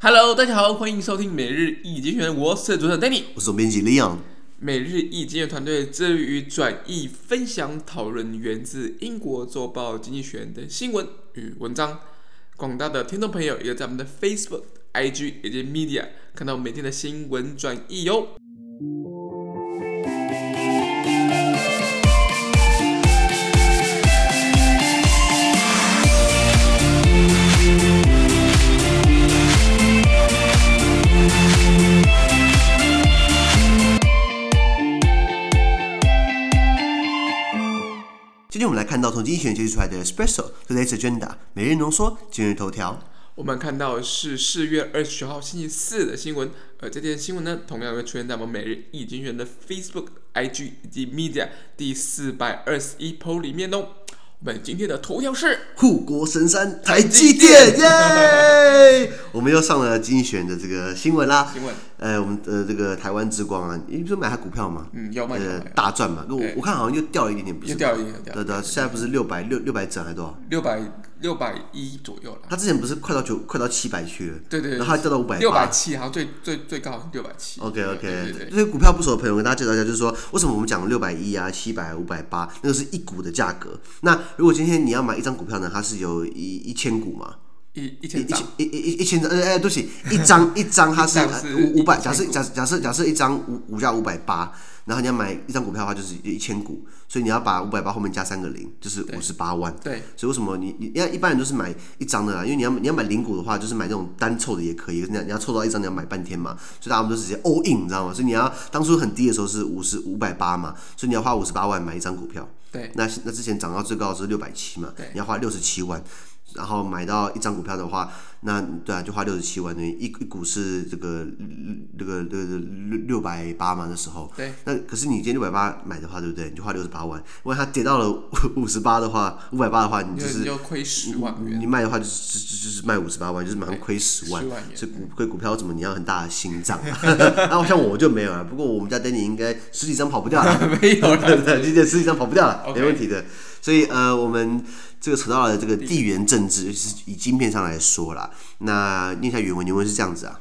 Hello，大家好，欢迎收听每日易经济学人，我是主持人 Danny，我是总编辑 Leon。每日易经济学人团队致力于转译、分享、讨论源自英国周报《经济学人》的新闻与文章。广大的听众朋友也在我们的 Facebook、IG 以及 Media 看到每天的新闻转译哟。今天我们来看到从精选学人出来的 special Today's Agenda 每日浓缩今日头条。我们看到是四月二十九号星期四的新闻，而这件新闻呢，同样会出现在我们每日一经选的 Facebook、IG 以及 Media 第四百二十一 po 里面哦。我们今天的头条是护国神山台积电，耶！我们又上了精选的这个新闻啦。新闻，呃，我们的这个台湾之光啊，你不是买它股票吗？嗯，要卖呃，大赚嘛。我我看好像又掉了一点点，不是？又掉了一点点。对对，现在不是六百六六百整还是多少？六百六百一左右了。他之前不是快到九快到七百去了？对对。然后他掉到五百。六百七，好像最最最高六百七。OK OK，所以股票不熟的朋友跟大家介绍一下，就是说为什么我们讲六百一啊、七百、五百八，那个是一股的价格。那如果今天你要买一张股票呢，它是有一一千股嘛，一一千张，一一一千张，哎哎，对不起，一张一张它是五五百，假设假假设假设一张五五加五百八，然后你要买一张股票的话就是一千股，所以你要把五百八后面加三个零，就是五十八万。对，所以为什么你你因为一般人都是买一张的啦，因为你要你要买零股的话，就是买那种单凑的也可以，你要你要凑到一张你要买半天嘛，所以大家都直接 all in，你知道吗？所以你要当初很低的时候是五十五百八嘛，所以你要花五十八万买一张股票。对，那那之前涨到最高是六百七嘛，你要花六十七万，然后买到一张股票的话，那对啊，就花六十七万，等于一一股是这个这个这个六六百八嘛，那时候。对。那可是你今天六百八买的话，对不对？你就花六十八万。万一它跌到了五十八的话，五百八的话，你就是要亏十万元。你卖的话就是就就是卖五十八万，就是马上亏十万。十万。所以股亏股票怎么？你要很大的心脏。那像我就没有了，不过我们家 Danny 应该十几张跑不掉了。没有了，对不对？今天十几张跑不掉了。没问题的，所以呃，我们这个扯到了这个地缘政治，是以晶片上来说啦。那念一下原文，原文是这样子啊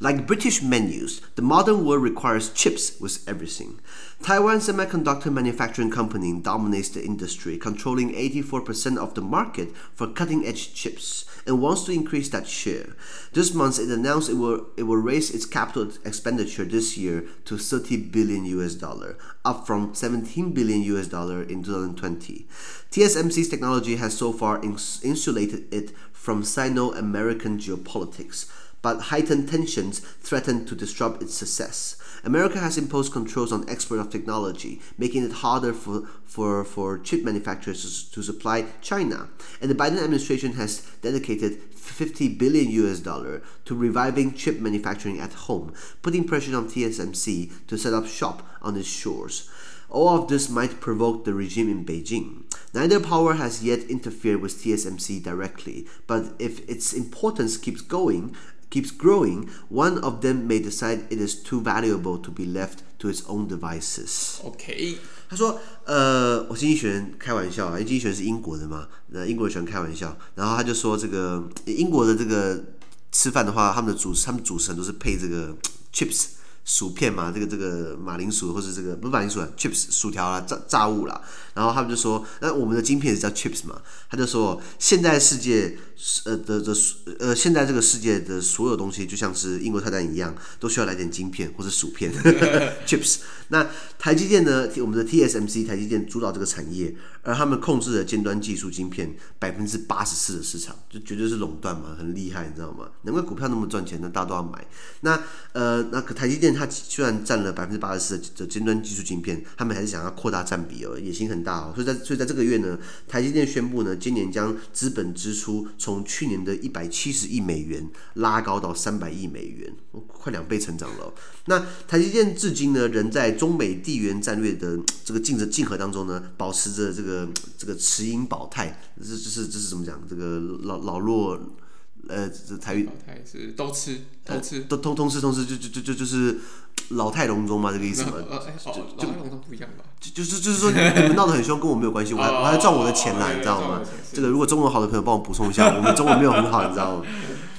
：Like British menus, the modern world requires chips with everything. Taiwan Semiconductor Manufacturing Company dominates the industry, controlling 84% of the market for cutting-edge chips, and wants to increase that share. This month, it announced it will it will raise its capital expenditure this year to 30 billion US dollar, up from 17 billion US dollar in 2020. TSMC's technology has so far ins insulated it from Sino-American geopolitics, but heightened tensions threaten to disrupt its success. America has imposed controls on export of technology, making it harder for, for, for chip manufacturers to supply China. And the Biden administration has dedicated 50 billion US dollar to reviving chip manufacturing at home, putting pressure on TSMC to set up shop on its shores. All of this might provoke the regime in Beijing. Neither power has yet interfered with TSMC directly, but if its importance keeps going, keeps growing, one of them may decide it is too valuable to be left to its own devices. OK，他说，呃，我经济学人开玩笑啊，因为经济学人是英国的嘛，那英国人喜欢开玩笑，然后他就说，这个英国的这个吃饭的话，他们的主他们主食都是配这个 chips。薯片嘛，这个这个马铃薯或者这个不是马铃薯啊，chips 薯条啦，炸炸物啦。然后他们就说，那我们的晶片是叫 chips 嘛？他就说，现在世界呃的的呃，现在这个世界的所有东西，就像是英国菜单一样，都需要来点晶片或者薯片 chips。那台积电呢？我们的 TSMC 台积电主导这个产业，而他们控制了尖端技术晶片百分之八十四的市场，就绝对是垄断嘛，很厉害，你知道吗？难怪股票那么赚钱，那大家都要买。那呃，那个台积电。它虽然占了百分之八十四的尖端技术晶片，他们还是想要扩大占比哦，野心很大哦。所以在所以在这个月呢，台积电宣布呢，今年将资本支出从去年的一百七十亿美元拉高到三百亿美元，快两倍成长了。那台积电至今呢，仍在中美地缘战略的这个竞争竞合当中呢，保持着这个这个持盈保泰，这这是这是怎么讲？这个老老弱。呃，这台语台是都吃都吃都通通吃通吃，就就就就就是老态龙钟吗，这个意思嘛。呃，哎，老态龙钟不一样吧？就就是就是说，你们闹得很凶，跟我没有关系，我还我还赚我的钱呢，你知道吗？这个如果中文好的朋友帮我补充一下，我们中文没有很好，你知道吗？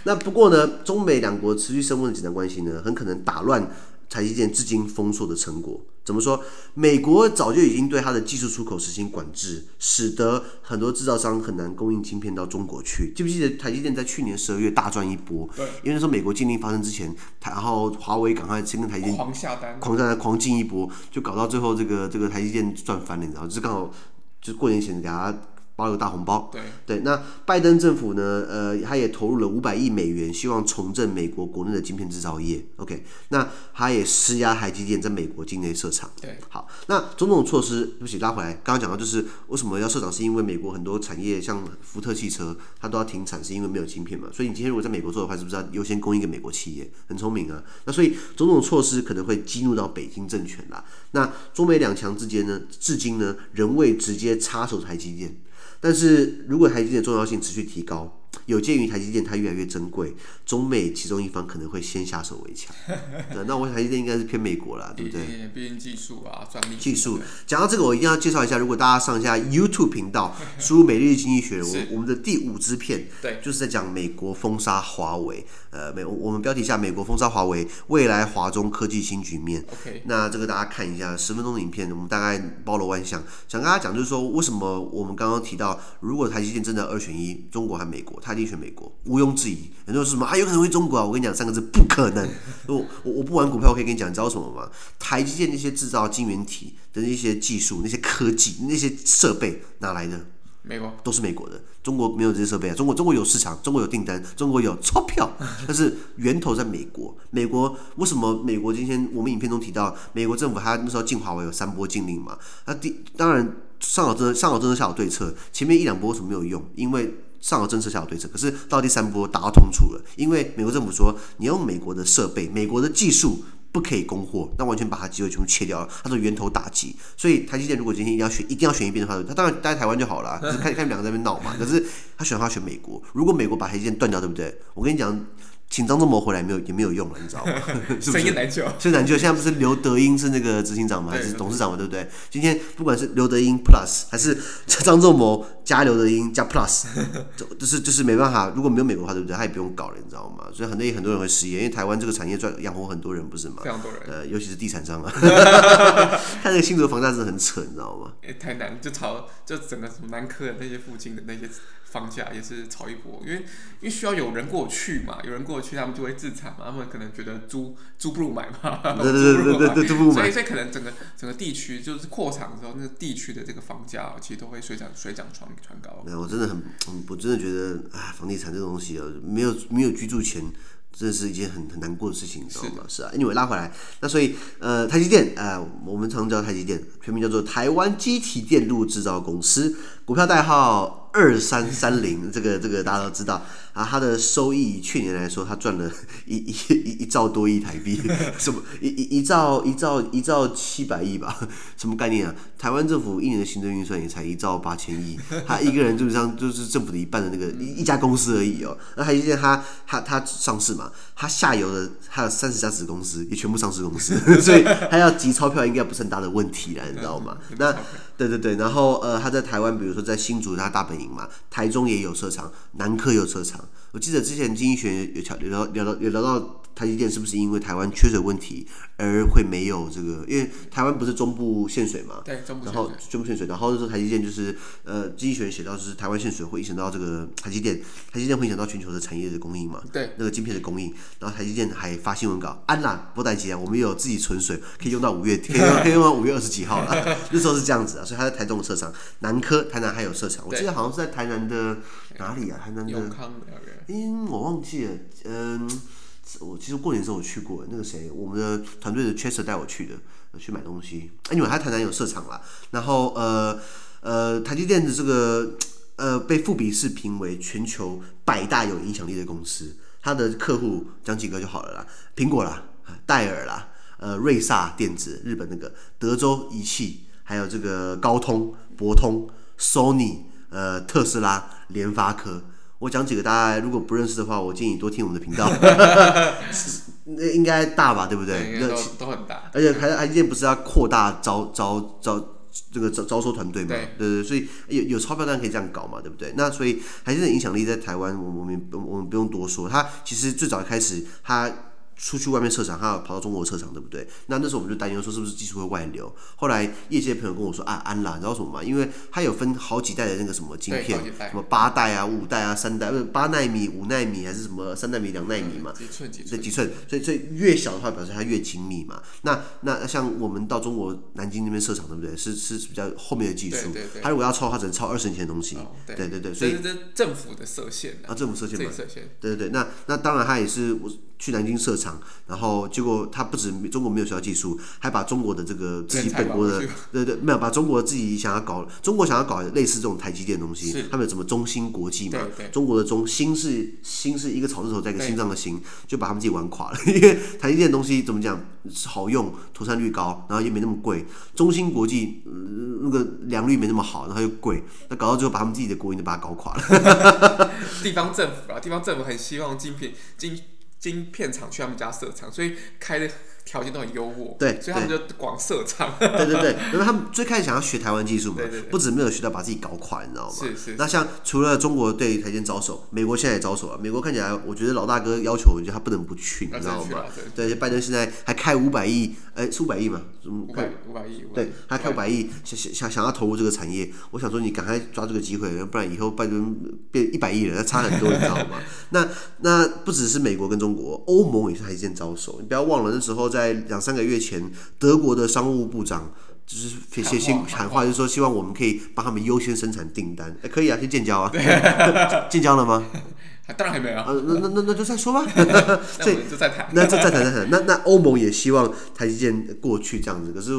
那不过呢，中美两国持续升温的紧张关系呢，很可能打乱台积电至今丰硕的成果。怎么说？美国早就已经对它的技术出口实行管制，使得很多制造商很难供应晶片到中国去。记不记得台积电在去年十二月大赚一波？对，因为那时候美国禁令发生之前，台然后华为赶快先跟台积电狂下单，狂下单，狂进一波，就搞到最后这个这个台积电赚翻了，你知道？就是刚好就是过年前给他。包了个大红包，对对，那拜登政府呢？呃，他也投入了五百亿美元，希望重振美国国内的晶片制造业。OK，那他也施压台积电在美国境内设厂。对，好，那种种措施，对不起，拉回来，刚刚讲到就是为什么要设厂，是因为美国很多产业，像福特汽车，它都要停产，是因为没有晶片嘛。所以你今天如果在美国做的话，是不是要优先供应给美国企业？很聪明啊。那所以种种措施可能会激怒到北京政权啦。那中美两强之间呢，至今呢，仍未直接插手台积电。但是如果台积电的重要性持续提高，有鉴于台积电它越来越珍贵，中美其中一方可能会先下手为强。对，那我想台积电应该是偏美国了，对不对？毕竟技术啊，专利。技术讲到这个，我一定要介绍一下。如果大家上一下 YouTube 频道，输入“每日经济学人”，我我们的第五支片，对，就是在讲美国封杀华为。呃，美我们标题下“美国封杀华为，未来华中科技新局面”。OK，那这个大家看一下，十分钟的影片，我们大概包罗万象。想跟大家讲，就是说为什么我们刚刚提到，如果台积电真的二选一，中国和美国，他一定选美国，毋庸置疑。很多人说什么啊，有可能会中国啊？我跟你讲三个字，不可能。我我我不玩股票，我可以跟你讲，你知道什么吗？台积电那些制造晶圆体的那些技术、那些科技、那些设备哪来的？美国都是美国的，中国没有这些设备啊。中国中国有市场，中国有订单，中国有钞票，但是源头在美国。美国为什么？美国今天我们影片中提到，美国政府他那时候禁华为有三波禁令嘛？那第当然上好政策上好政策下好对策，前面一两波为什么没有用？因为上有政策下有对策，可是到第三波打到痛处了，因为美国政府说你用美国的设备、美国的技术。不可以供货，那完全把它机会全部切掉了，它是源头打击。所以台积电如果今天一定要选，一定要选一边的话，他当然待在台湾就好了，就是看看你们两个在那边闹嘛。可是他选的话选美国，如果美国把台积电断掉，对不对？我跟你讲。请张忠谋回来没有也没有用了，你知道吗？是不是？难救，是难救。现在不是刘德英是那个执行长吗？还是董事长嘛？对不对？今天不管是刘德英 Plus 还是张仲谋加刘德英加 Plus，就是就是没办法。如果没有美国的话，对不对？他也不用搞了，你知道吗？所以很多很多人会失业，因为台湾这个产业赚养活很多人，不是吗？非常多人。呃，尤其是地产商啊，他那个新竹房价真的很扯，你知道吗？哎，太难，就炒就整个什么南科的那些附近的那些。房价也是炒一波，因为因为需要有人过去嘛，有人过去，他们就会自产嘛，他们可能觉得租租不如买嘛，对对对对 对，租不如买，所以所以可能整个整个地区就是扩厂的时候，那个地区的这个房价其实都会水涨水涨船船高。没有，我真的很，我真的觉得啊，房地产这东西啊，没有没有居住权。这是一件很很难过的事情，你知道吗？是，是啊，因为拉回来，那所以呃，台积电，呃，我们常叫台积电，全名叫做台湾积体电路制造公司，股票代号二三三零，这个这个大家都知道。啊，它的收益去年来说，它赚了一一一一兆多亿台币，什么一一一兆一兆一兆七百亿吧？什么概念啊？台湾政府一年的行政预算也才一兆八千亿，他一个人基本上就是政府的一半的那个一一家公司而已哦。那台积电它它它上市嘛，他下游的还有三十家子公司也全部上市公司，所以他要集钞票应该不是很大的问题了，你知道吗？那对对对，然后呃，他在台湾，比如说在新竹他大本营嘛，台中也有车厂，南科有车厂。我记得之前经济学有聊聊到有聊到台积电是不是因为台湾缺水问题而会没有这个？因为台湾不是中部限水嘛，对，中部然后中部限水，然后说台积电就是呃经济学写到就是台湾限水会影响到这个台积电，台积电会影响到全球的产业的供应嘛？对，那个晶片的供应，然后台积电还发新闻稿，安啦，不待急啊，我们有自己存水，可以用到五月，可以用可以用到五月二十几号了，那时候是这样子啊，所以他在台中的设厂，南科台南还有设厂，我记得好像是在台南的哪里啊？台南的永康因、欸、我忘记了，嗯，我其实过年时候我去过，那个谁，我们的团队的 Chester 带我去的，去买东西。因为他台南有设厂啦，然后呃呃，台积电的这个呃被富比士评为全球百大有影响力的公司，它的客户讲几个就好了啦，苹果啦，戴尔啦，呃，瑞萨电子，日本那个德州仪器，还有这个高通、博通、Sony，呃，特斯拉、联发科。我讲几个，大家如果不认识的话，我建议多听我们的频道。那应该大吧，对不对？都都很大。而且还还一件不是要扩大招招招这个招招收团队嘛，对对对，所以有有钞票当然可以这样搞嘛，对不对？那所以台积电的影响力在台湾，我我们我们不用多说，它其实最早一开始它。出去外面设厂，他要跑到中国设厂，对不对？那那时候我们就担忧说，是不是技术会外流？后来业界的朋友跟我说啊，安啦，你知道什么吗？因为它有分好几代的那个什么晶片，什么八代啊、五代啊、三代，不是八纳米、五纳米还是什么三纳米、两纳米嘛？几寸几寸？对，几寸。所以所以越小的话，表示它越精密嘛。那那像我们到中国南京那边设厂，对不对？是是比较后面的技术。对对对。它如果要超，它只能超二十年前的东西。哦、对，对对对。所以这是政府的设限啊，政府设限嘛。设限。对对对。那那当然，它也是我。去南京设厂，然后结果他不止中国没有学到技术，还把中国的这个自己本国的，对对，没有把中国自己想要搞，中国想要搞类似这种台积电的东西，他们有什么中芯国际嘛？中国的中芯是芯是一个草字头再一个心脏的心，就把他们自己玩垮了。因为台积电的东西怎么讲，好用，妥善率高，然后又没那么贵。中芯国际、呃、那个良率没那么好，然后又贵，那搞到最后把他们自己的国营都把它搞垮了。地方政府啊，地方政府很希望晶片晶。晶片场去他们家设厂，所以开的条件都很优渥，对，所以他们就广设厂。对对对，因为他们最开始想要学台湾技术嘛，对对对，不止没有学到，把自己搞垮，你知道吗？是是，是。那像除了中国对台积招手，美国现在也招手了。美国看起来，我觉得老大哥要求，我觉得他不能不去，你知道吗？对，拜登现在还开五百亿，哎，是五百亿嘛？五百五百亿。对，还开五百亿，想想想要投入这个产业，我想说你赶快抓这个机会，不然以后拜登变一百亿了，那差很多，你知道吗？那那不只是美国跟中国，欧盟。也是台积电招手，你不要忘了那时候在两三个月前，德国的商务部长就是写信喊话，就是说希望我们可以帮他们优先生产订单。哎，可以啊，先建交 啊，建交了吗？当然还没有。呃，那那那那就再说吧。所以就再谈。那再再谈再谈。那那欧盟也希望台积电过去这样子，可是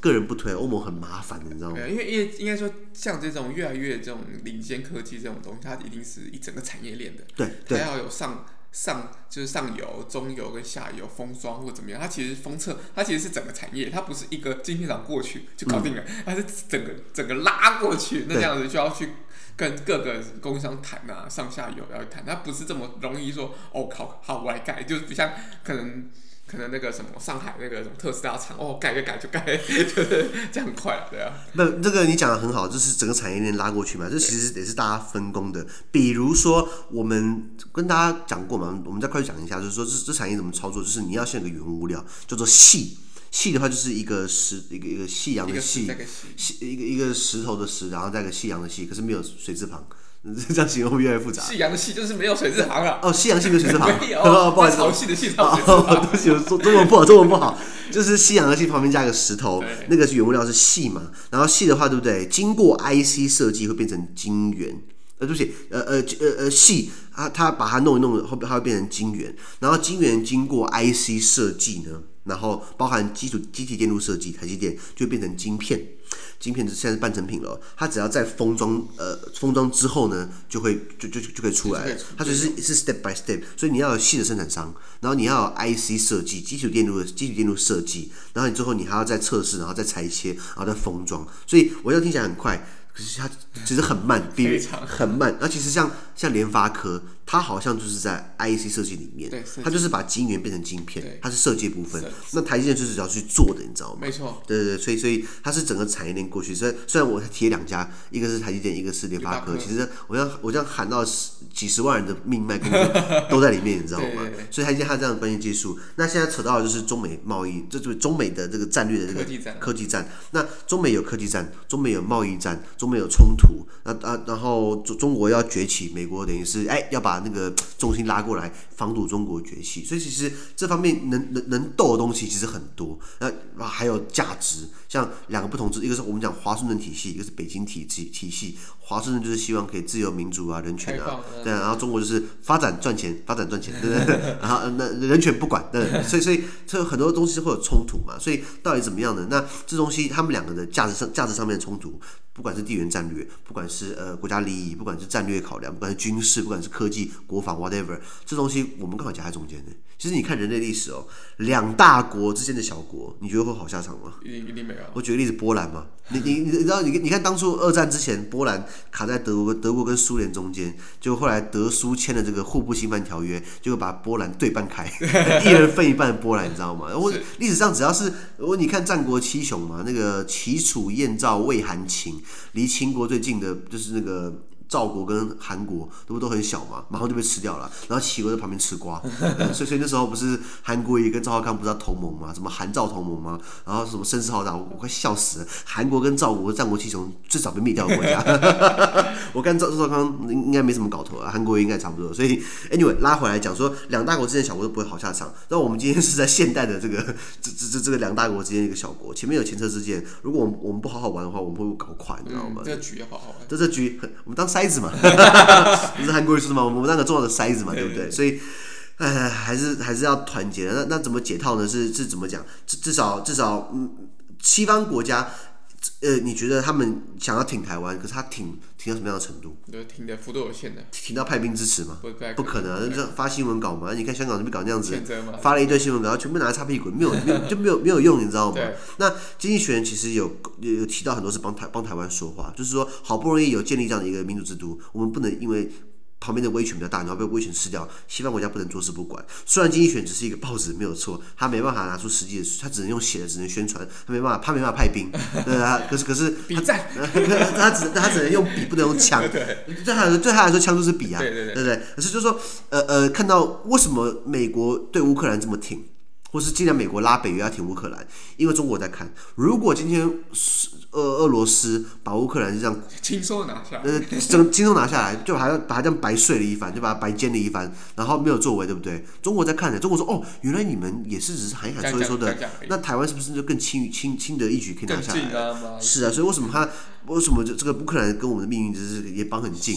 个人不推，欧盟很麻烦的，你知道吗？因为因为应该说，像这种越来越这种领先科技这种东西，它一定是一整个产业链的。对对。它要有上。上就是上游、中游跟下游封装或怎么样，它其实封测，它其实是整个产业，它不是一个晶片厂过去就搞定了，嗯、它是整个整个拉过去，那这样子就要去跟各个供应商谈啊，上下游要谈，它不是这么容易说哦，靠，好我来改，就是不像可能。可能那个什么上海那个什么特斯拉厂哦，盖就盖就盖，就是这样很快，对啊。那这个你讲的很好，就是整个产业链拉过去嘛，这其实也是大家分工的。比如说，我们跟大家讲过嘛，我们再快速讲一下，就是说这这产业怎么操作，就是你要先有个原物料，叫做细。细的话就是一个石，一个一个夕阳的细，一个一个石头的石，然后再一个夕阳的细，可是没有水字旁。这样形容会越来越复杂。夕阳的夕就是没有水字旁啊。哦，夕阳系没有水字旁。没有。不好意思。潮汐的汐。哦，对不起，中中文不好，中文不好。就是夕阳的夕旁边加一个石头，那个是原物料是细嘛？然后细的话，对不对？经过 IC 设计会变成晶圆。呃，对不起，呃呃呃呃细，它它把它弄一弄，后边它会变成晶圆。然后晶圆经过 IC 设计呢，然后包含基础基体电路设计，台积电就会变成晶片。晶片现在是半成品了，它只要在封装，呃，封装之后呢，就会就就就可以出来了。它就是是 step by step，所以你要有细的生产商，然后你要有 IC 设计，基础电路的基础电路设计，然后你之后你还要再测试，然后再裁切，然后再封装。所以我要听起来很快，可是它其实很慢，比很慢。那其实像像联发科。它好像就是在 IC 设计里面，它就是把晶圆变成晶片，它是设计部分。那台积电就是要去做的，你知道吗？没错。对对对，所以所以它是整个产业链过去。所以虽然我提了两家，一个是台积电，一个是联发科。其实我这样我这样喊到十几十万人的命脉工作都在里面，你知道吗？所以台积电它这样的关键技术。那现在扯到的就是中美贸易，这就是中美的这个战略的这个科技战。那中美有科技战，中美有贸易战，中美有冲突。那啊，然后中中国要崛起，美国等于是哎要把。那个重心拉过来，防堵中国崛起，所以其实这方面能能能斗的东西其实很多。那还有价值，像两个不同制，一个是我们讲华盛顿体系，一个是北京体系体系。华盛顿就是希望可以自由民主啊，人权啊，对，然后中国就是发展赚钱，发展赚钱，对不对？然后那人权不管，对，所以所以这很多东西会有冲突嘛。所以到底怎么样呢？那这东西他们两个的价值上价值上面的冲突。不管是地缘战略，不管是呃国家利益，不管是战略考量，不管是军事，不管是科技、国防，whatever，这东西我们刚好夹在中间的。其实你看人类历史哦，两大国之间的小国，你觉得会好下场吗？一定一定没有。我举个例子，波兰嘛，你你你知道你你看当初二战之前，波兰卡在德国德国跟苏联中间，就后来德苏签了这个互不侵犯条约，就把波兰对半开，一人分一半的波兰，你知道吗？我历史上只要是我你看战国七雄嘛，那个齐楚燕赵魏韩秦，离秦国最近的就是那个。赵国跟韩国都不都很小嘛，马上就被吃掉了。然后齐国在旁边吃瓜，嗯、所以所以那时候不是韩国也跟赵少康不是要同盟吗？什么韩赵同盟吗？然后什么声势浩大，我快笑死了。韩国跟赵国战国七雄最早被灭掉的国家，我看赵赵少康应该没什么搞头啊，韩国应该差不多。所以 anyway 拉回来讲说，两大国之间小国都不会好下场。那我们今天是在现代的这个这这这这个两大国之间一个小国，前面有前车之鉴。如果我们我们不好好玩的话，我们会搞垮，你知道吗？嗯、这个局要好好玩。这这局我们当塞子嘛，不是韩国人说的吗？我们那个重要的筛子嘛，对不对？所以，哎，还是还是要团结的。那那怎么解套呢？是是怎么讲？至至少至少，嗯，西方国家。呃，你觉得他们想要挺台湾，可是他挺挺到什么样的程度？对，停的幅度有限的。停到派兵支持吗？不，不可能这！发新闻稿嘛，你看香港这边搞那样子，发了一堆新闻稿，全部拿来擦屁股，没有，没有 就没有没有用，你知道吗？那经济学人其实有有有提到很多是帮台帮台湾说话，就是说好不容易有建立这样的一个民主制度，我们不能因为。旁边的威权比较大，然后被威权吃掉。西方国家不能坐视不管。虽然经济学只是一个报纸，没有错，他没办法拿出实际的，他只能用写的，只能宣传，他没办法，他没办法派兵。对啊，可是可是，他在，他只他只能用笔，不能用枪。对，对他来说，对他来说，枪就是笔啊。对对对，对不对？可是就是说，呃呃，看到为什么美国对乌克兰这么挺，或是既然美国拉北约要挺乌克兰，因为中国在看，如果今天是。俄俄罗斯把乌克兰就这样 轻松拿下，呃，轻轻松拿下来，就还要把它这样白睡了一番，就把它白煎了一番，然后没有作为，对不对？中国在看着，中国说哦，原来你们也是只是喊一喊说一说的，那台湾是不是就更轻轻轻的一举可以拿下来？是啊，所以为什么他？为什么这这个乌克兰跟我们的命运就是也绑很近？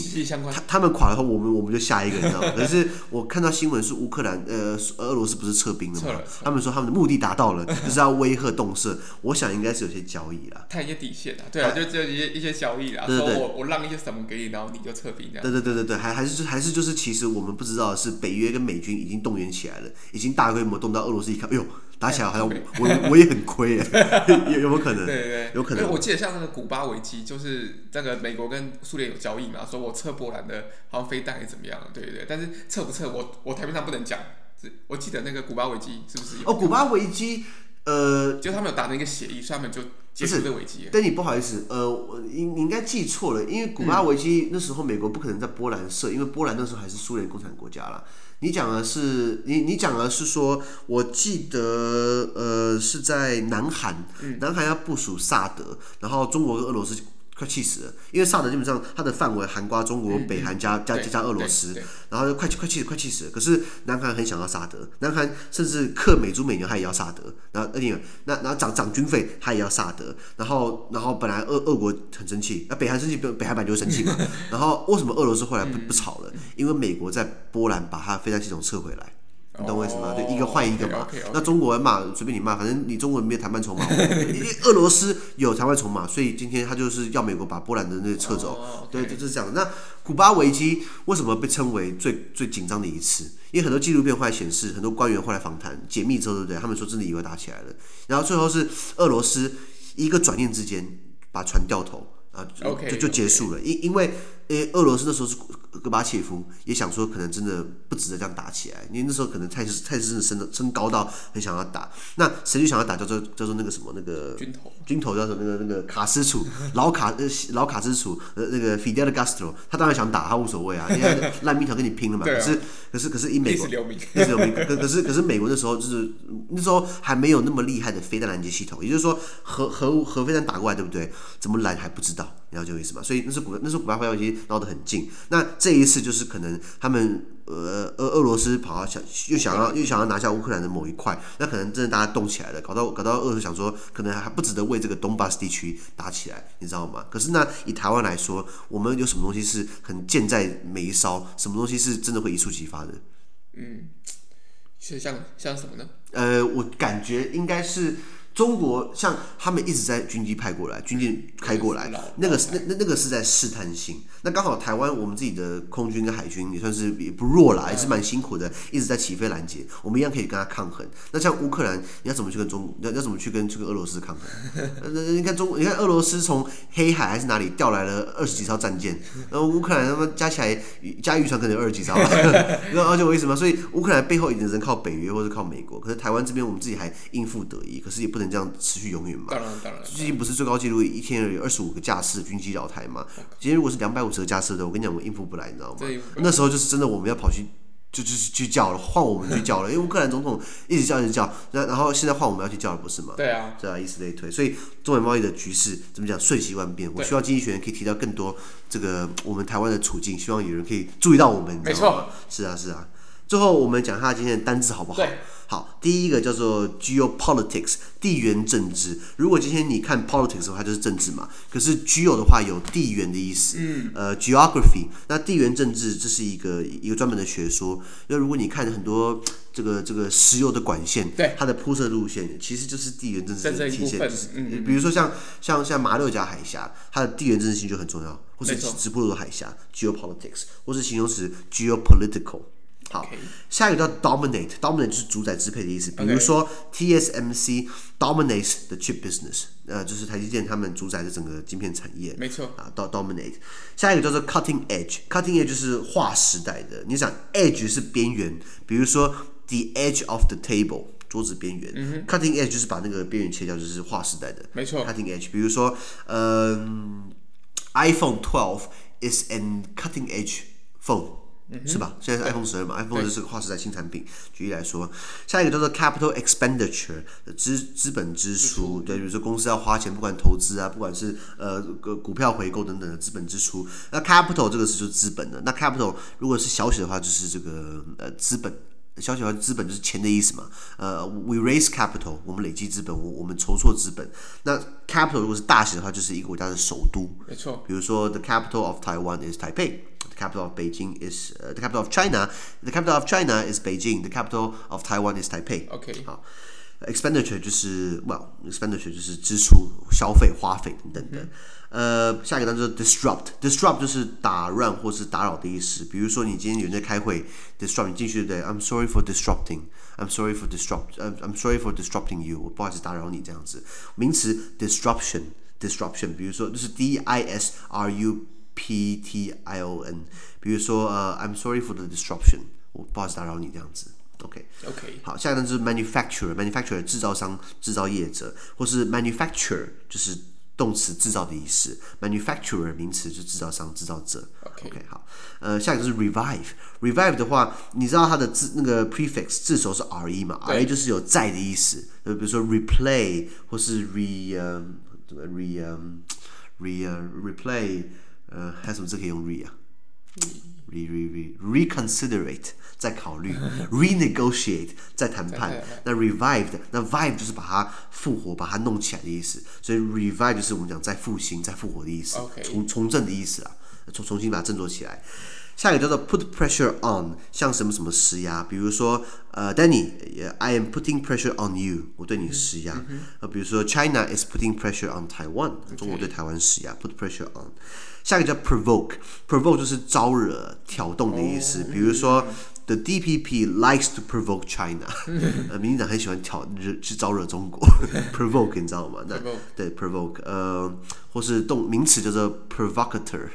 他他们垮了后，我们我们就下一个，你知道吗？可是我看到新闻是乌克兰呃俄罗斯不是撤兵了吗？他们说他们的目的达到了，就是要威吓动色。我想应该是有些交易啦，探一些底线啊，对啊，就只有一些一些交易啦。对对对，我我让一些什么给你，然后你就撤兵这样。对对对对对，还还是还是就是其实我们不知道的是北约跟美军已经动员起来了，已经大规模动到俄罗斯一看，哎呦。打起来好像我我我也很亏哎，有有没有可能？对对对，有可能。我记得像那个古巴危机，就是那个美国跟苏联有交易嘛，说我撤波兰的，好像飞弹还是怎么样？对对对，但是撤不撤，我我台面上不能讲。我记得那个古巴危机是不是有？哦，古巴危机，呃，就他们有达成一个协议，所以他们就结束这个危机。但你不好意思，呃，我你你应该记错了，因为古巴危机那时候美国不可能在波兰设，因为波兰那时候还是苏联共产国家啦。你讲的是你你讲的是说，我记得呃是在南韩，南韩要部署萨德，然后中国跟俄罗斯。快气死了，因为萨德基本上它的范围涵盖中国、北韩加加加俄罗斯，然后就快气快气快气死了。可是南韩很想要萨德，南韩甚至克美猪美牛，他也要萨德。然后而且那然后涨涨军费，他也要萨德。然后然后本来俄俄国很生气，那北韩生气，北韩版就会生气嘛。然后为什么俄罗斯后来不不吵了？因为美国在波兰把它飞弹系统撤回来。你懂我意思吗？就一个换一个嘛。那中国人骂随便你骂，反正你中国人没有谈判筹码。因为 俄罗斯有谈判筹码，所以今天他就是要美国把波兰的那个撤走。对，就是这样。那古巴危机为什么被称为最最紧张的一次？因为很多纪录片后来显示，很多官员后来访谈解密之后，对不对？他们说真的以为打起来了。然后最后是俄罗斯一个转念之间把船掉头啊，就就结束了。因因为诶，俄罗斯那时候是。戈巴切夫也想说，可能真的不值得这样打起来，因为那时候可能态势态势真的升升高到很想要打。那谁就想要打？叫做叫做那个什么那个军头，军头叫做那个那个卡斯楚，老卡呃老卡斯楚呃那个 Fidel Castro，他当然想打，他无所谓啊，因为烂命条跟你拼了嘛。可是可是可是以美国留名，历史留名。可可是可是美国那时候就是那时候还没有那么厉害的飞弹拦截系统，也就是说核核核飞弹打过来对不对？怎么拦还不知道。了解我意思吗？所以那是古那是古巴危机闹得很近。那这一次就是可能他们呃俄俄罗斯跑到想又想要又想要拿下乌克兰的某一块，那可能真的大家动起来了，搞到搞到俄罗斯想说可能还不值得为这个东巴斯地区打起来，你知道吗？可是那以台湾来说，我们有什么东西是很箭在眉梢？什么东西是真的会一触即发的？嗯，是像像什么呢？呃，我感觉应该是。中国像他们一直在军机派过来，军舰开过来，那个是那那那个是在试探性。那刚好台湾我们自己的空军跟海军也算是也不弱啦，也是蛮辛苦的，一直在起飞拦截，我们一样可以跟他抗衡。那像乌克兰，你要怎么去跟中要要怎么去跟这个俄罗斯抗衡？那你看中你看俄罗斯从黑海还是哪里调来了二十几艘战舰，然后乌克兰他们加起来加渔船可能有二十几艘，而且我为什么？所以乌克兰背后一定是靠北约或者靠美国，可是台湾这边我们自己还应付得宜，可是也不能这样持续永远嘛。当然当然。最近不是最高纪录一天有二十五个架次军机扰台嘛？今天如果是两百五十个架次的，我跟你讲，我们应付不来，你知道吗？那时候就是真的我们要跑去。就就是去叫了，换我们去叫了，因为乌克兰总统一直叫一直叫，那然后现在换我们要去叫了，不是吗？对啊，对啊，以此类推，所以中美贸易的局势怎么讲，瞬息万变。我希望经济学人可以提到更多这个我们台湾的处境，希望有人可以注意到我们。没错，是啊是啊。最后我们讲一下今天的单字好不好？好，第一个叫做 geopolitics，地缘政治。如果今天你看 politics 的话，就是政治嘛。可是 geo 的话有地缘的意思，嗯，呃，geography。那地缘政治这是一个一个专门的学说。那如果你看很多这个这个石油的管线，对，它的铺设路线其实就是地缘政治的体现。嗯，嗯，比如说像像像马六甲海峡，它的地缘政治性就很重要，或是直布罗海峡 geopolitics，或是形容词 geopolitical。好.下一个叫 dominate，dominate 就是主宰支配的意思。比如说 TSMC dominates the chip business，呃，就是台积电他们主宰的整个晶片产业。没错啊，dominate。下一个叫做 cutting edge，cutting edge 就是划时代的。你想 edge 是边缘，比如说 the edge of the table，桌子边缘。嗯、cutting edge 就是把那个边缘切掉，就是划时代的。没错，cutting edge。比如说，嗯，iPhone 12 is an cutting edge phone。是吧？现在是 iPhone 十二嘛，iPhone 十二是个划时代新产品。举例来说，下一个叫做 capital expenditure 资资本支出，对，比如说公司要花钱，不管投资啊，不管是呃个股票回购等等的资本支出。那 capital 这个词就是资本的。那 capital 如果是小写的话，就是这个呃资本。小写的话，资本就是钱的意思嘛。呃，we raise capital，我们累积资本，我我们筹措资本。那 capital 如果是大写的话，就是一个国家的首都。没错。比如说，the capital of Taiwan is Taipei。The capital of Beijing is uh, the capital of China. The capital of China is Beijing. The capital of Taiwan is Taipei. OK，好，expenditure 就是 well，expenditure 就是支出、消费、花费等等的。嗯、呃，下一个单词就是 disrupt，disrupt 就是打乱或是打扰的意思。比如说，你今天有人在开会，disrupt 你进去对不对？I'm sorry for disrupting. I'm sorry for disrupt. I'm sorry for disrupting you. 我不好意思打扰你这样子。名词 disruption，disruption，比如说就是 D I S R U。 P T I O N，比如说呃、uh,，I'm sorry for the disruption，我不好意思打扰你这样子。OK OK，好，下一个就是 manufacturer，manufacturer 制造商、制造业者，或是 manufacturer 就是动词制造的意思，manufacturer 名词就是制造商、制造者。OK OK，好，呃，下一个就是 revive，revive 的话，你知道它的字那个 prefix 字首是 R E 嘛？R E 就是有在的意思，呃，比如说 replay 或是 re 呃怎么 re 呃 re 呃 replay。 呃，还有什么字可以用 re 啊？re re re reconsiderate 再考虑，renegotiate 再谈判。那 revived 那 vive 就是把它复活，把它弄起来的意思。所以 revive 就是我们讲再复兴、再复活的意思，重重振的意思啊，重重新把它振作起来。下一个叫做 put pressure on，像什么什么施压，比如说呃，Danny，I am putting pressure on you，我对你施压。呃、嗯，比如说 China is putting pressure on Taiwan，中国对台湾施压，put pressure on。下一个叫 provoke，provoke 就是招惹、挑动的意思。比如说，the DPP likes to provoke China，呃，民进党很喜欢挑惹去招惹中国，provoke 你知道吗？那对 provoke，呃，或是动名词叫做 provocateur，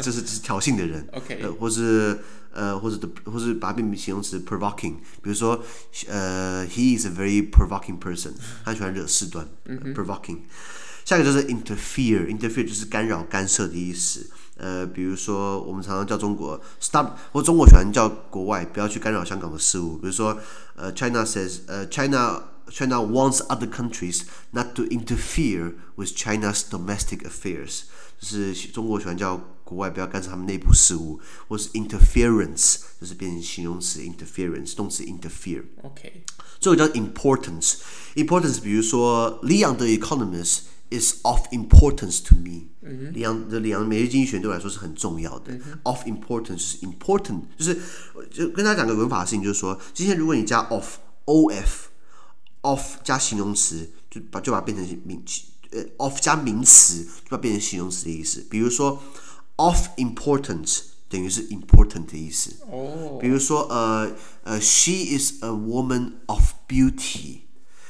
就是就是挑衅的人。OK，呃，或是呃，或者的，或是把它变成形容词 provoking。比如说，呃，he is a very provoking person，他喜欢惹事端，provoking。下一个就是 interfere，interfere 就是干扰、干涉的意思。呃，比如说我们常常叫中国 stop，或中国喜欢叫国外不要去干扰香港的事务。比如说，呃，China says，呃，China China wants other countries not to interfere with China's domestic affairs，就是中国喜欢叫国外不要干涉他们内部事务，或是 interference，就是变成形容词 interference，动词 interfere。OK，最后叫 importance，importance，比如说 Leon the Economist。 Is of importance to me。里昂的里昂每日经济学对我来说是很重要的。of importance 是 important，就是就跟大家讲个文法的事情，就是说，今天如果你加 of，of，of 加形容词，就把就把它变成名词，呃，of 加名词就把它变成形容词的意思。比如说，of importance 等于是 important 的意思。哦。比如说，呃呃，she is a woman of beauty。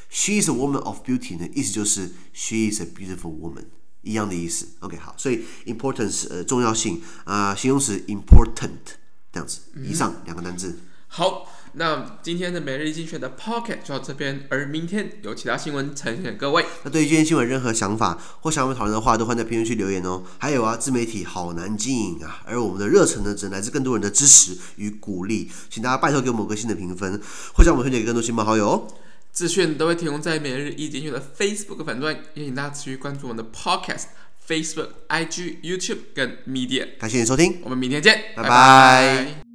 She is a woman of beauty 呢，意思就是 she is a beautiful woman，一样的意思。OK，好，所以 importance 呃重要性啊、呃，形容词 important 这样子。以上两个单字。好。那今天的每日精选的 Pocket 就到这边，而明天有其他新闻呈现各位。那对于今天新闻任何想法或想我们讨论的话，都欢迎在评论区留言哦。还有啊，自媒体好难经营啊，而我们的热忱呢，只能来自更多人的支持与鼓励。请大家拜托给我们五颗星的评分，或将我们推荐给更多亲朋好友哦。资讯都会提供在每日一精选的 Facebook 粉专，也请大家持续关注我们的 Podcast、Facebook、IG、YouTube 跟 Media。感谢你收听，我们明天见，拜拜。拜拜。